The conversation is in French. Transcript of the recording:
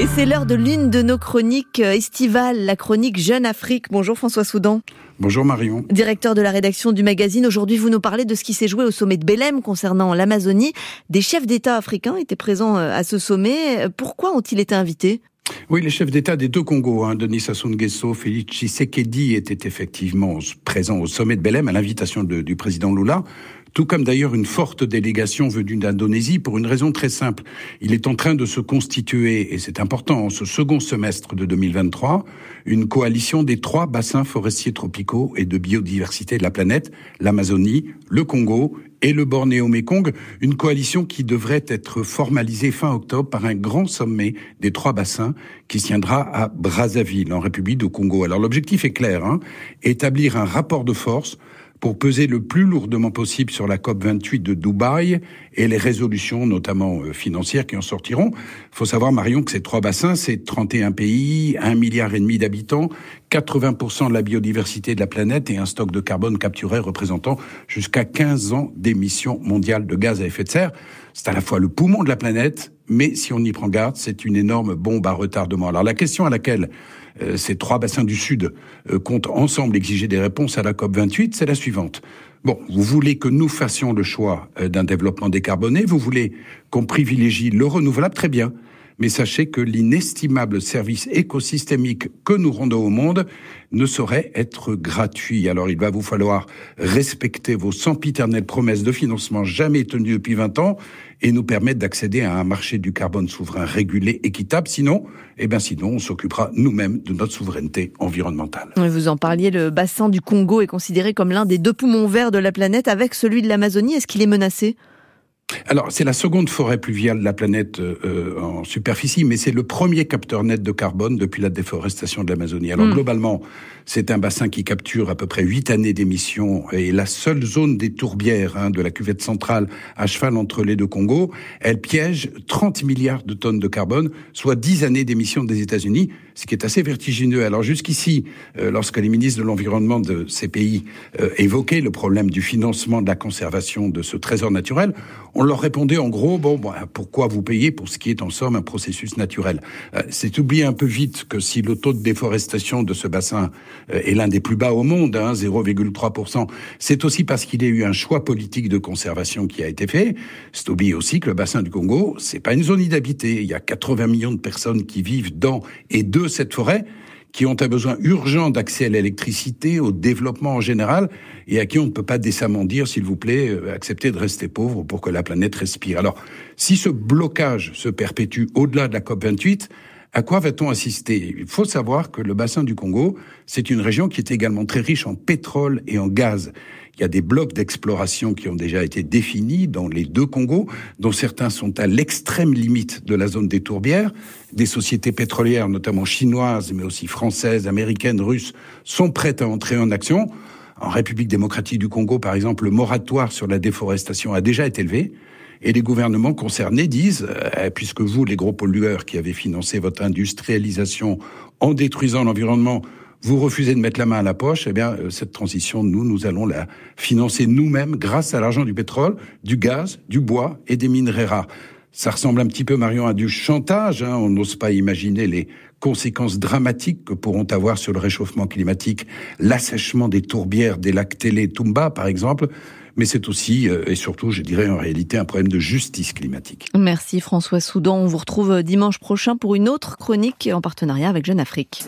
Et c'est l'heure de l'une de nos chroniques euh, estivales, la chronique Jeune Afrique. Bonjour François Soudan. Bonjour Marion. Directeur de la rédaction du magazine, aujourd'hui vous nous parlez de ce qui s'est joué au sommet de Belém concernant l'Amazonie. Des chefs d'État africains étaient présents euh, à ce sommet. Pourquoi ont-ils été invités? Oui, les chefs d'État des deux Congos, hein, Denis Sassou Nguesso, Félix Tshisekedi, étaient effectivement présents au sommet de Belém à l'invitation du président Lula tout comme d'ailleurs une forte délégation venue d'Indonésie pour une raison très simple. Il est en train de se constituer, et c'est important, en ce second semestre de 2023, une coalition des trois bassins forestiers tropicaux et de biodiversité de la planète, l'Amazonie, le Congo et le Bornéo-Mékong, une coalition qui devrait être formalisée fin octobre par un grand sommet des trois bassins qui tiendra à Brazzaville, en République du Congo. Alors l'objectif est clair, hein, établir un rapport de force pour peser le plus lourdement possible sur la COP 28 de Dubaï et les résolutions, notamment euh, financières, qui en sortiront. Il faut savoir, Marion, que ces trois bassins, c'est 31 pays, un milliard et demi d'habitants, 80% de la biodiversité de la planète et un stock de carbone capturé représentant jusqu'à 15 ans d'émissions mondiales de gaz à effet de serre. C'est à la fois le poumon de la planète, mais si on y prend garde, c'est une énorme bombe à retardement. Alors la question à laquelle euh, ces trois bassins du Sud euh, comptent ensemble exiger des réponses à la COP 28, c'est la suivante. Bon, vous voulez que nous fassions le choix euh, d'un développement décarboné, vous voulez qu'on privilégie le renouvelable, très bien mais sachez que l'inestimable service écosystémique que nous rendons au monde ne saurait être gratuit. Alors il va vous falloir respecter vos sempiternelles promesses de financement jamais tenues depuis 20 ans et nous permettre d'accéder à un marché du carbone souverain régulé, équitable. Sinon, eh bien sinon, on s'occupera nous-mêmes de notre souveraineté environnementale. Vous en parliez, le bassin du Congo est considéré comme l'un des deux poumons verts de la planète avec celui de l'Amazonie. Est-ce qu'il est menacé? Alors, c'est la seconde forêt pluviale de la planète euh, en superficie, mais c'est le premier capteur net de carbone depuis la déforestation de l'Amazonie. Alors, hmm. globalement, c'est un bassin qui capture à peu près huit années d'émissions et la seule zone des tourbières hein, de la cuvette centrale à cheval entre les deux Congos, elle piège 30 milliards de tonnes de carbone, soit 10 années d'émissions des États-Unis, ce qui est assez vertigineux. Alors, jusqu'ici, euh, lorsque les ministres de l'Environnement de ces pays euh, évoquaient le problème du financement de la conservation de ce trésor naturel, on leur répondait en gros, bon, bah, pourquoi vous payez pour ce qui est en somme un processus naturel? Euh, C'est oublier un peu vite que si le taux de déforestation de ce bassin euh, est l'un des plus bas au monde, hein, 0,3%, c'est aussi parce qu'il y a eu un choix politique de conservation qui a été fait. C'est oublier aussi que le bassin du Congo, c'est pas une zone inhabitée. Il y a 80 millions de personnes qui vivent dans et de cette forêt qui ont un besoin urgent d'accès à l'électricité, au développement en général, et à qui on ne peut pas décemment dire, s'il vous plaît, euh, accepter de rester pauvre pour que la planète respire. Alors, si ce blocage se perpétue au-delà de la COP28, à quoi va-t-on assister? Il faut savoir que le bassin du Congo, c'est une région qui est également très riche en pétrole et en gaz. Il y a des blocs d'exploration qui ont déjà été définis dans les deux Congos, dont certains sont à l'extrême limite de la zone des tourbières. Des sociétés pétrolières, notamment chinoises, mais aussi françaises, américaines, russes, sont prêtes à entrer en action. En République démocratique du Congo, par exemple, le moratoire sur la déforestation a déjà été levé. Et les gouvernements concernés disent, euh, puisque vous, les gros pollueurs qui avez financé votre industrialisation en détruisant l'environnement, vous refusez de mettre la main à la poche, eh bien, euh, cette transition, nous, nous allons la financer nous-mêmes grâce à l'argent du pétrole, du gaz, du bois et des minerais rares. Ça ressemble un petit peu, Marion, à du chantage. Hein. On n'ose pas imaginer les conséquences dramatiques que pourront avoir sur le réchauffement climatique l'assèchement des tourbières des lacs Télé Tumba, par exemple mais c'est aussi euh, et surtout, je dirais en réalité, un problème de justice climatique. Merci François Soudan. On vous retrouve dimanche prochain pour une autre chronique en partenariat avec Jeune Afrique.